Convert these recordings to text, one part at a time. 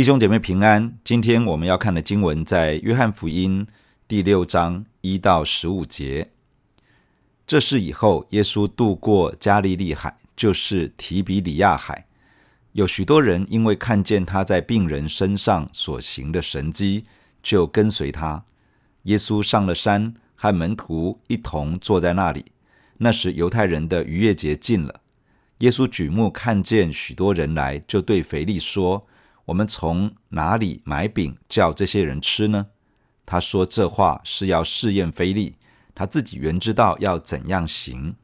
弟兄姐妹平安，今天我们要看的经文在约翰福音第六章一到十五节。这事以后，耶稣渡过加利利海，就是提比里亚海。有许多人因为看见他在病人身上所行的神迹，就跟随他。耶稣上了山，和门徒一同坐在那里。那时犹太人的逾越节近了。耶稣举目看见许多人来，就对腓力说。我们从哪里买饼叫这些人吃呢？他说这话是要试验腓力，他自己原知道要怎样行。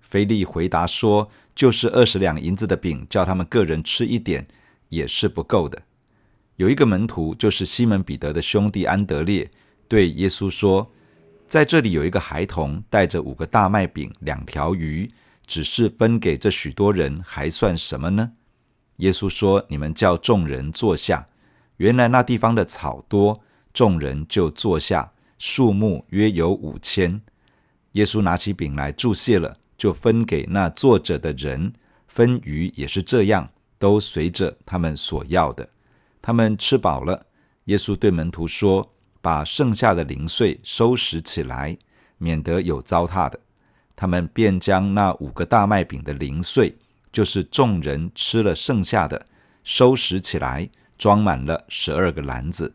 腓力回答说：“就是二十两银子的饼，叫他们个人吃一点，也是不够的。”有一个门徒，就是西门彼得的兄弟安德烈，对耶稣说：“在这里有一个孩童，带着五个大麦饼、两条鱼，只是分给这许多人，还算什么呢？”耶稣说：“你们叫众人坐下。”原来那地方的草多，众人就坐下，数目约有五千。耶稣拿起饼来，祝谢了，就分给那坐着的人。分鱼也是这样，都随着他们所要的。他们吃饱了。耶稣对门徒说：“把剩下的零碎收拾起来，免得有糟蹋的。”他们便将那五个大麦饼的零碎。就是众人吃了剩下的，收拾起来，装满了十二个篮子。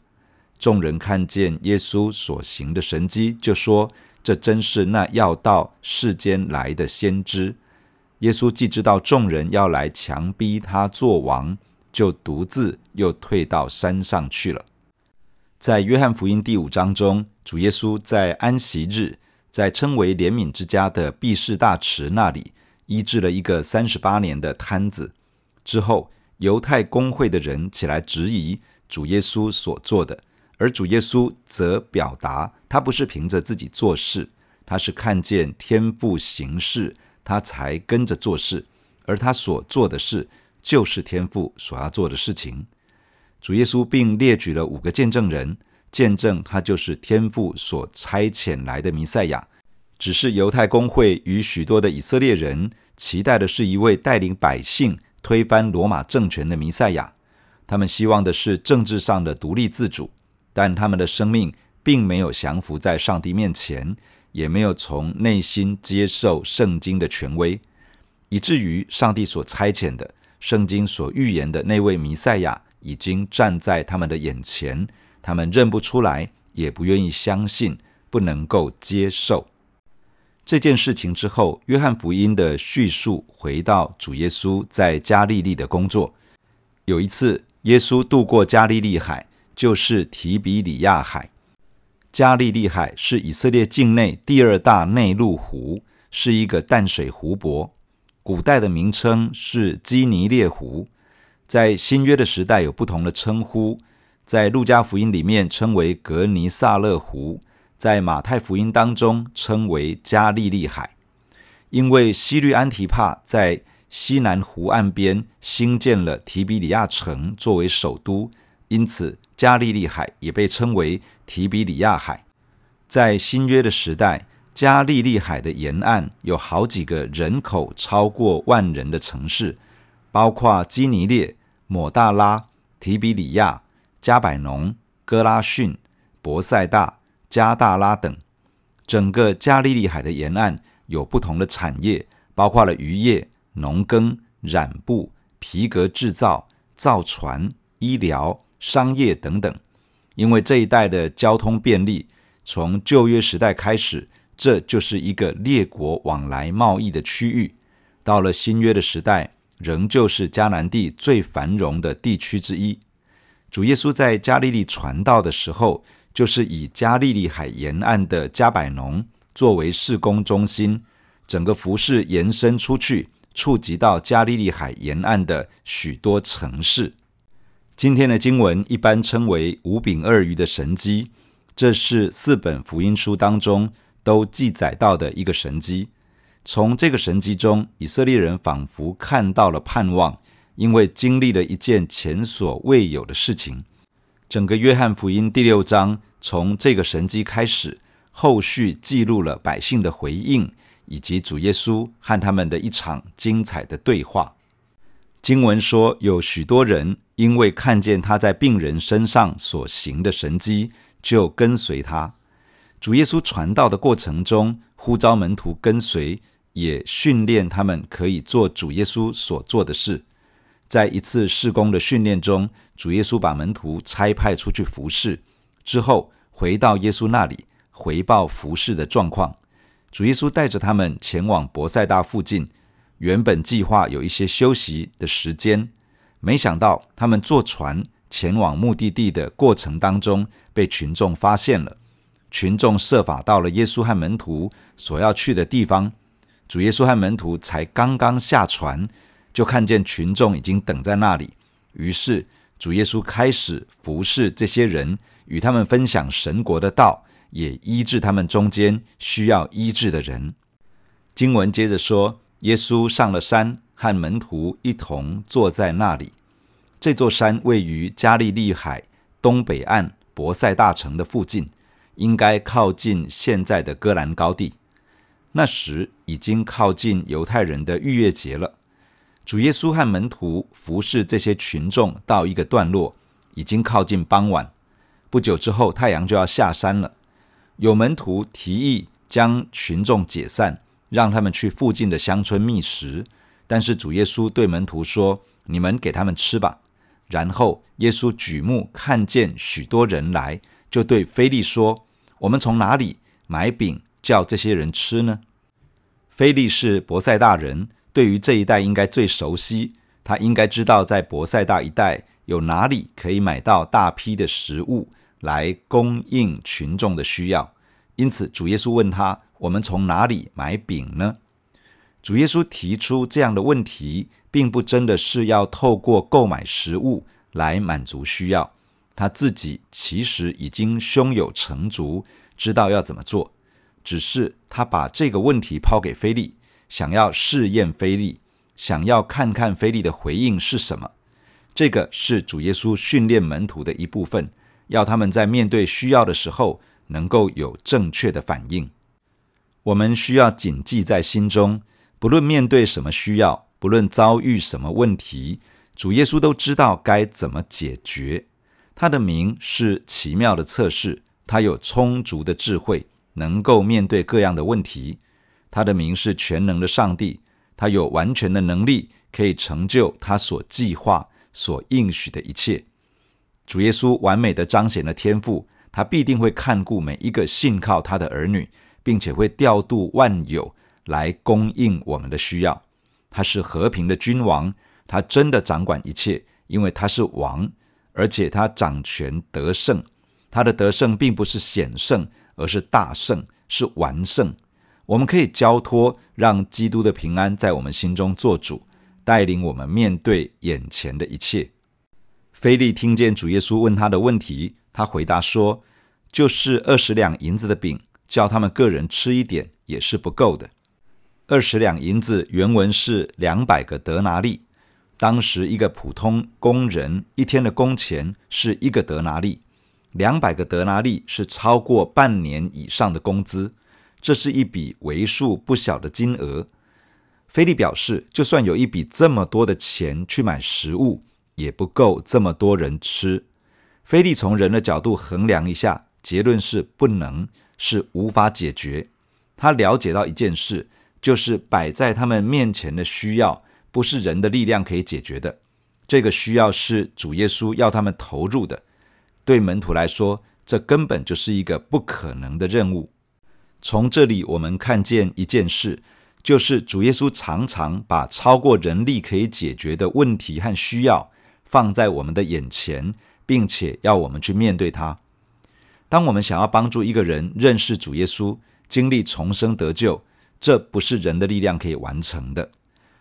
众人看见耶稣所行的神迹，就说：“这真是那要到世间来的先知。”耶稣既知道众人要来强逼他做王，就独自又退到山上去了。在约翰福音第五章中，主耶稣在安息日，在称为怜悯之家的毕士大池那里。医治了一个三十八年的瘫子之后，犹太公会的人起来质疑主耶稣所做的，而主耶稣则表达他不是凭着自己做事，他是看见天父行事，他才跟着做事，而他所做的事就是天父所要做的事情。主耶稣并列举了五个见证人，见证他就是天父所差遣来的弥赛亚。只是犹太公会与许多的以色列人期待的是一位带领百姓推翻罗马政权的弥赛亚，他们希望的是政治上的独立自主，但他们的生命并没有降服在上帝面前，也没有从内心接受圣经的权威，以至于上帝所差遣的、圣经所预言的那位弥赛亚已经站在他们的眼前，他们认不出来，也不愿意相信，不能够接受。这件事情之后，约翰福音的叙述回到主耶稣在加利利的工作。有一次，耶稣渡过加利利海，就是提比里亚海。加利利海是以色列境内第二大内陆湖，是一个淡水湖泊。古代的名称是基尼列湖，在新约的时代有不同的称呼，在路加福音里面称为格尼撒勒湖。在马太福音当中称为加利利海，因为希律安提帕在西南湖岸边兴建了提比里亚城作为首都，因此加利利海也被称为提比里亚海。在新约的时代，加利利海的沿岸有好几个人口超过万人的城市，包括基尼列、抹大拉、提比里亚、加百农、哥拉逊、伯赛大。加大拉等，整个加利利海的沿岸有不同的产业，包括了渔业、农耕、染布、皮革制造、造船、医疗、商业等等。因为这一带的交通便利，从旧约时代开始，这就是一个列国往来贸易的区域。到了新约的时代，仍旧是迦南地最繁荣的地区之一。主耶稣在加利利传道的时候，就是以加利利海沿岸的加百农作为事工中心，整个服事延伸出去，触及到加利利海沿岸的许多城市。今天的经文一般称为五饼二鱼的神迹，这是四本福音书当中都记载到的一个神迹。从这个神迹中，以色列人仿佛看到了盼望，因为经历了一件前所未有的事情。整个约翰福音第六章从这个神迹开始，后续记录了百姓的回应，以及主耶稣和他们的一场精彩的对话。经文说，有许多人因为看见他在病人身上所行的神迹，就跟随他。主耶稣传道的过程中，呼召门徒跟随，也训练他们可以做主耶稣所做的事。在一次事工的训练中，主耶稣把门徒差派出去服侍，之后回到耶稣那里，回报服侍的状况。主耶稣带着他们前往伯赛大附近。原本计划有一些休息的时间，没想到他们坐船前往目的地的过程当中，被群众发现了。群众设法到了耶稣和门徒所要去的地方，主耶稣和门徒才刚刚下船，就看见群众已经等在那里。于是主耶稣开始服侍这些人，与他们分享神国的道，也医治他们中间需要医治的人。经文接着说。耶稣上了山，和门徒一同坐在那里。这座山位于加利利海东北岸伯赛大城的附近，应该靠近现在的戈兰高地。那时已经靠近犹太人的逾越节了。主耶稣和门徒服侍这些群众到一个段落，已经靠近傍晚。不久之后，太阳就要下山了。有门徒提议将群众解散。让他们去附近的乡村觅食，但是主耶稣对门徒说：“你们给他们吃吧。”然后耶稣举目看见许多人来，就对腓利说：“我们从哪里买饼叫这些人吃呢？”腓利是伯赛大人，对于这一带应该最熟悉。他应该知道在伯赛大一带有哪里可以买到大批的食物来供应群众的需要。因此，主耶稣问他。我们从哪里买饼呢？主耶稣提出这样的问题，并不真的是要透过购买食物来满足需要。他自己其实已经胸有成竹，知道要怎么做。只是他把这个问题抛给菲利，想要试验菲利，想要看看菲利的回应是什么。这个是主耶稣训练门徒的一部分，要他们在面对需要的时候，能够有正确的反应。我们需要谨记在心中，不论面对什么需要，不论遭遇什么问题，主耶稣都知道该怎么解决。他的名是奇妙的测试，他有充足的智慧，能够面对各样的问题。他的名是全能的上帝，他有完全的能力，可以成就他所计划、所应许的一切。主耶稣完美的彰显了天赋，他必定会看顾每一个信靠他的儿女。并且会调度万有来供应我们的需要。他是和平的君王，他真的掌管一切，因为他是王，而且他掌权得胜。他的得胜并不是险胜，而是大胜，是完胜。我们可以交托，让基督的平安在我们心中做主，带领我们面对眼前的一切。腓利听见主耶稣问他的问题，他回答说：“就是二十两银子的饼。”叫他们个人吃一点也是不够的。二十两银子原文是两百个德拿利，当时一个普通工人一天的工钱是一个德拿利，两百个德拿利是超过半年以上的工资，这是一笔为数不小的金额。菲利表示，就算有一笔这么多的钱去买食物，也不够这么多人吃。菲利从人的角度衡量一下，结论是不能。是无法解决。他了解到一件事，就是摆在他们面前的需要，不是人的力量可以解决的。这个需要是主耶稣要他们投入的。对门徒来说，这根本就是一个不可能的任务。从这里我们看见一件事，就是主耶稣常常把超过人力可以解决的问题和需要放在我们的眼前，并且要我们去面对它。当我们想要帮助一个人认识主耶稣、经历重生得救，这不是人的力量可以完成的。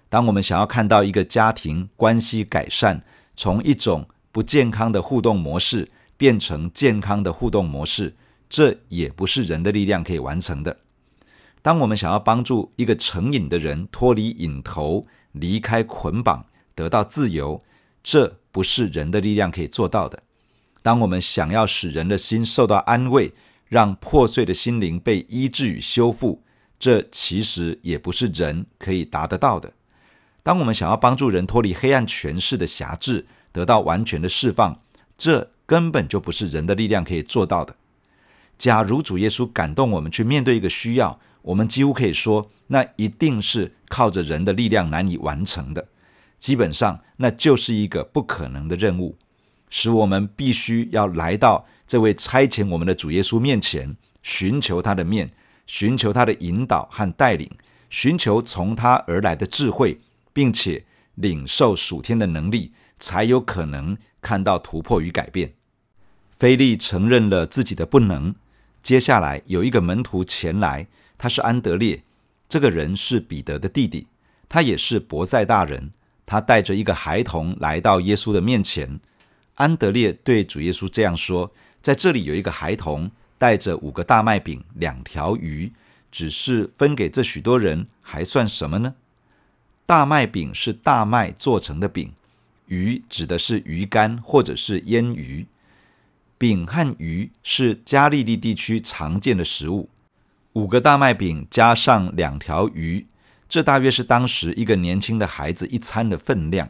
当我们想要看到一个家庭关系改善，从一种不健康的互动模式变成健康的互动模式，这也不是人的力量可以完成的。当我们想要帮助一个成瘾的人脱离瘾头、离开捆绑、得到自由，这不是人的力量可以做到的。当我们想要使人的心受到安慰，让破碎的心灵被医治与修复，这其实也不是人可以达得到的。当我们想要帮助人脱离黑暗权势的辖制，得到完全的释放，这根本就不是人的力量可以做到的。假如主耶稣感动我们去面对一个需要，我们几乎可以说，那一定是靠着人的力量难以完成的。基本上，那就是一个不可能的任务，使我们必须要来到这位差遣我们的主耶稣面前，寻求他的面，寻求他的引导和带领，寻求从他而来的智慧，并且领受属天的能力，才有可能看到突破与改变。菲利承认了自己的不能。接下来有一个门徒前来，他是安德烈，这个人是彼得的弟弟，他也是伯赛大人。他带着一个孩童来到耶稣的面前。安德烈对主耶稣这样说：“在这里有一个孩童，带着五个大麦饼、两条鱼，只是分给这许多人，还算什么呢？”大麦饼是大麦做成的饼，鱼指的是鱼干或者是腌鱼。饼和鱼是加利利地区常见的食物。五个大麦饼加上两条鱼，这大约是当时一个年轻的孩子一餐的分量。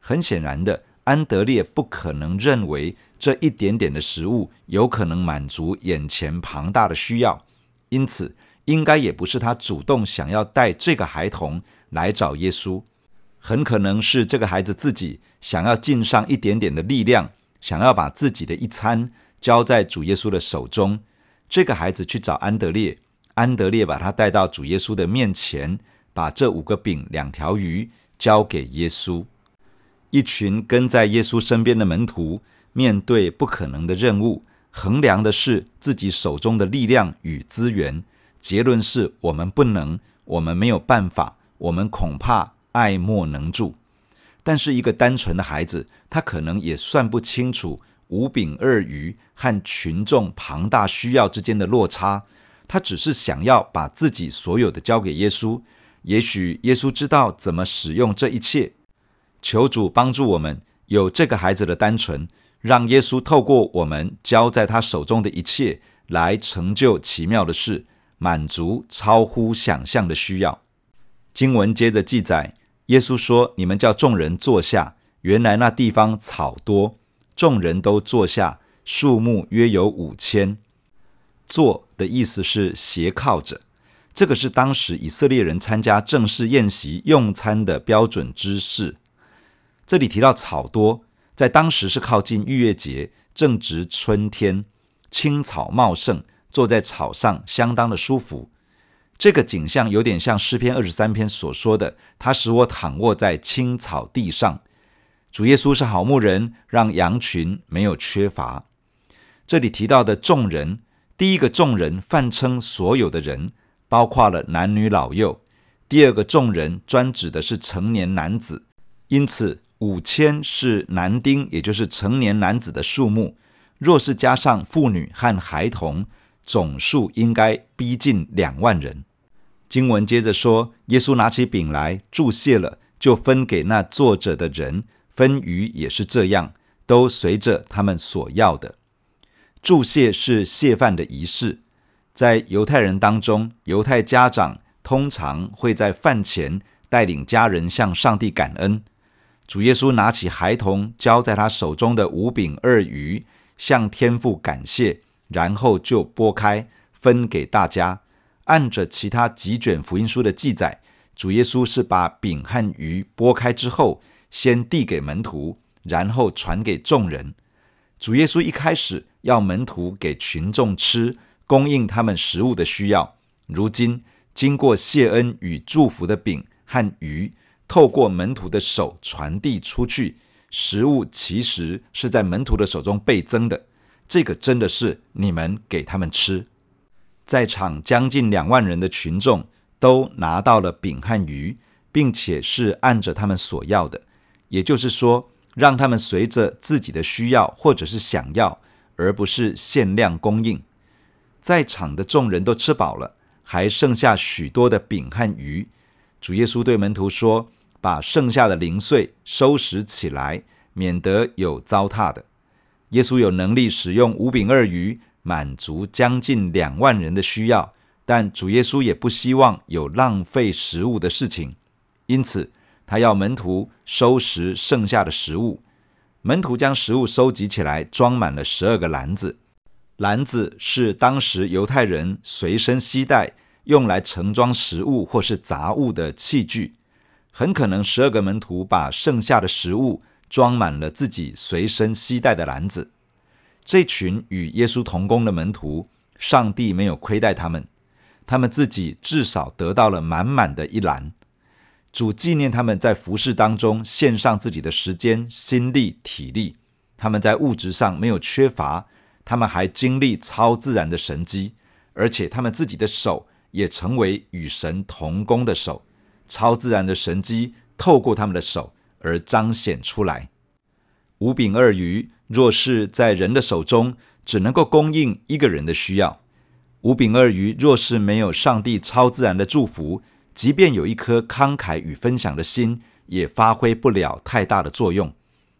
很显然的，安德烈不可能认为这一点点的食物有可能满足眼前庞大的需要，因此应该也不是他主动想要带这个孩童来找耶稣。很可能是这个孩子自己想要尽上一点点的力量。想要把自己的一餐交在主耶稣的手中，这个孩子去找安德烈，安德烈把他带到主耶稣的面前，把这五个饼、两条鱼交给耶稣。一群跟在耶稣身边的门徒，面对不可能的任务，衡量的是自己手中的力量与资源，结论是我们不能，我们没有办法，我们恐怕爱莫能助。但是，一个单纯的孩子，他可能也算不清楚五饼二鱼和群众庞大需要之间的落差。他只是想要把自己所有的交给耶稣。也许耶稣知道怎么使用这一切。求主帮助我们有这个孩子的单纯，让耶稣透过我们交在他手中的一切，来成就奇妙的事，满足超乎想象的需要。经文接着记载。耶稣说：“你们叫众人坐下。”原来那地方草多，众人都坐下，数目约有五千。坐的意思是斜靠着，这个是当时以色列人参加正式宴席用餐的标准姿势。这里提到草多，在当时是靠近逾越节，正值春天，青草茂盛，坐在草上相当的舒服。这个景象有点像诗篇二十三篇所说的：“他使我躺卧在青草地上。”主耶稣是好牧人，让羊群没有缺乏。这里提到的众人，第一个众人泛称所有的人，包括了男女老幼；第二个众人专指的是成年男子，因此五千是男丁，也就是成年男子的数目。若是加上妇女和孩童，总数应该逼近两万人。经文接着说，耶稣拿起饼来，祝谢了，就分给那坐着的人。分鱼也是这样，都随着他们所要的。祝谢是谢饭的仪式，在犹太人当中，犹太家长通常会在饭前带领家人向上帝感恩。主耶稣拿起孩童交在他手中的五饼二鱼，向天父感谢。然后就拨开，分给大家。按着其他几卷福音书的记载，主耶稣是把饼和鱼拨开之后，先递给门徒，然后传给众人。主耶稣一开始要门徒给群众吃，供应他们食物的需要。如今经过谢恩与祝福的饼和鱼，透过门徒的手传递出去，食物其实是在门徒的手中倍增的。这个真的是你们给他们吃，在场将近两万人的群众都拿到了饼和鱼，并且是按着他们所要的，也就是说，让他们随着自己的需要或者是想要，而不是限量供应。在场的众人都吃饱了，还剩下许多的饼和鱼。主耶稣对门徒说：“把剩下的零碎收拾起来，免得有糟蹋的。”耶稣有能力使用五饼二鱼满足将近两万人的需要，但主耶稣也不希望有浪费食物的事情，因此他要门徒收拾剩下的食物。门徒将食物收集起来，装满了十二个篮子。篮子是当时犹太人随身携带，用来盛装食物或是杂物的器具。很可能十二个门徒把剩下的食物装满了自己随身携带的篮子。这群与耶稣同工的门徒，上帝没有亏待他们，他们自己至少得到了满满的一篮。主纪念他们在服事当中献上自己的时间、心力、体力。他们在物质上没有缺乏，他们还经历超自然的神迹，而且他们自己的手也成为与神同工的手。超自然的神迹透过他们的手而彰显出来。五饼二鱼若是在人的手中，只能够供应一个人的需要；五饼二鱼若是没有上帝超自然的祝福，即便有一颗慷慨与分享的心，也发挥不了太大的作用。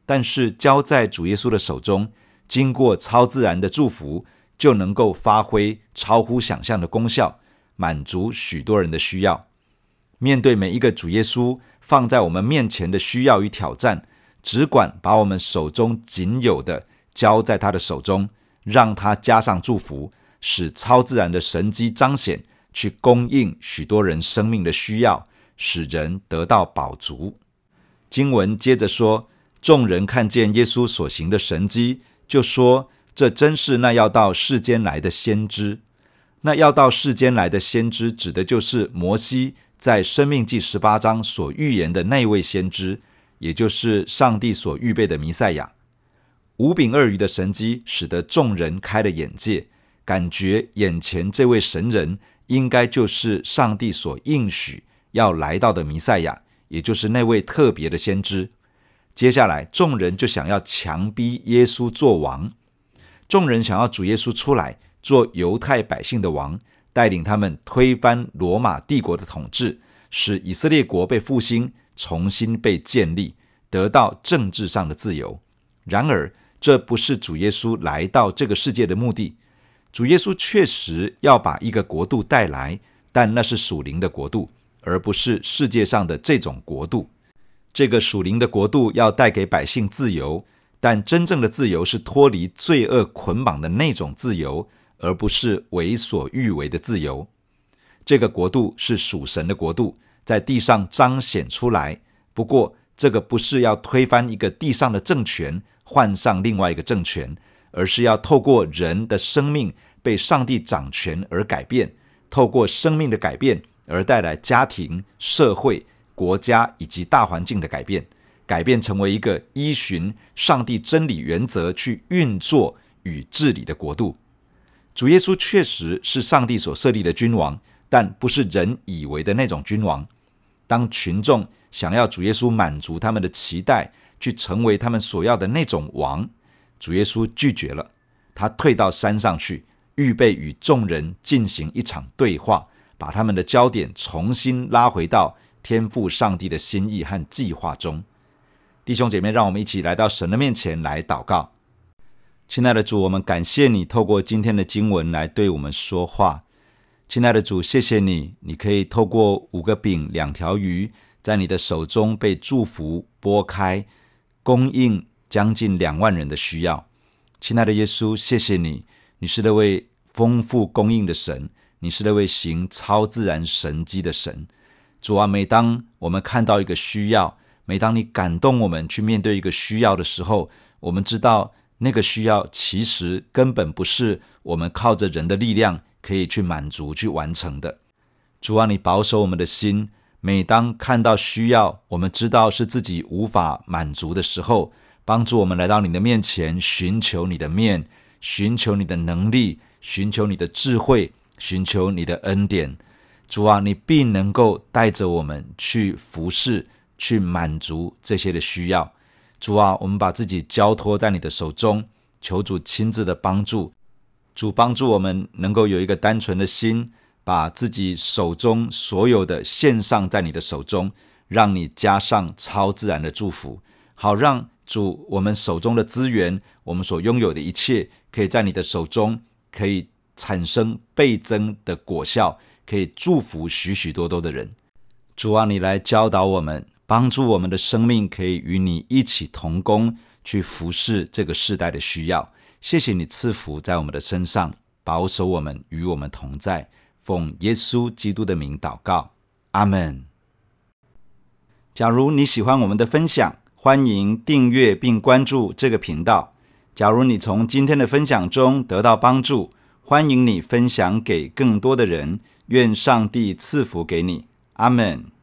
但是交在主耶稣的手中，经过超自然的祝福，就能够发挥超乎想象的功效，满足许多人的需要。面对每一个主耶稣放在我们面前的需要与挑战，只管把我们手中仅有的交在他的手中，让他加上祝福，使超自然的神迹彰显。去供应许多人生命的需要，使人得到饱足。经文接着说，众人看见耶稣所行的神迹，就说：“这真是那要到世间来的先知。”那要到世间来的先知，指的就是摩西在《生命记》十八章所预言的那位先知，也就是上帝所预备的弥赛亚。五饼二鱼的神迹，使得众人开了眼界，感觉眼前这位神人。应该就是上帝所应许要来到的弥赛亚，也就是那位特别的先知。接下来，众人就想要强逼耶稣做王，众人想要主耶稣出来做犹太百姓的王，带领他们推翻罗马帝国的统治，使以色列国被复兴，重新被建立，得到政治上的自由。然而，这不是主耶稣来到这个世界的目的。主耶稣确实要把一个国度带来，但那是属灵的国度，而不是世界上的这种国度。这个属灵的国度要带给百姓自由，但真正的自由是脱离罪恶捆绑的那种自由，而不是为所欲为的自由。这个国度是属神的国度，在地上彰显出来。不过，这个不是要推翻一个地上的政权，换上另外一个政权，而是要透过人的生命。被上帝掌权而改变，透过生命的改变而带来家庭、社会、国家以及大环境的改变，改变成为一个依循上帝真理原则去运作与治理的国度。主耶稣确实是上帝所设立的君王，但不是人以为的那种君王。当群众想要主耶稣满足他们的期待，去成为他们所要的那种王，主耶稣拒绝了，他退到山上去。预备与众人进行一场对话，把他们的焦点重新拉回到天赋上帝的心意和计划中。弟兄姐妹，让我们一起来到神的面前来祷告。亲爱的主，我们感谢你透过今天的经文来对我们说话。亲爱的主，谢谢你，你可以透过五个饼、两条鱼，在你的手中被祝福拨开，供应将近两万人的需要。亲爱的耶稣，谢谢你。你是那位丰富供应的神，你是那位行超自然神迹的神。主啊，每当我们看到一个需要，每当你感动我们去面对一个需要的时候，我们知道那个需要其实根本不是我们靠着人的力量可以去满足、去完成的。主啊，你保守我们的心，每当看到需要，我们知道是自己无法满足的时候，帮助我们来到你的面前，寻求你的面。寻求你的能力，寻求你的智慧，寻求你的恩典，主啊，你必能够带着我们去服侍，去满足这些的需要。主啊，我们把自己交托在你的手中，求主亲自的帮助。主帮助我们能够有一个单纯的心，把自己手中所有的献上在你的手中，让你加上超自然的祝福，好让主我们手中的资源，我们所拥有的一切。可以在你的手中，可以产生倍增的果效，可以祝福许许多多的人。主啊，你来教导我们，帮助我们的生命可以与你一起同工，去服侍这个世代的需要。谢谢你赐福在我们的身上，保守我们，与我们同在。奉耶稣基督的名祷告，阿门。假如你喜欢我们的分享，欢迎订阅并关注这个频道。假如你从今天的分享中得到帮助，欢迎你分享给更多的人。愿上帝赐福给你，阿门。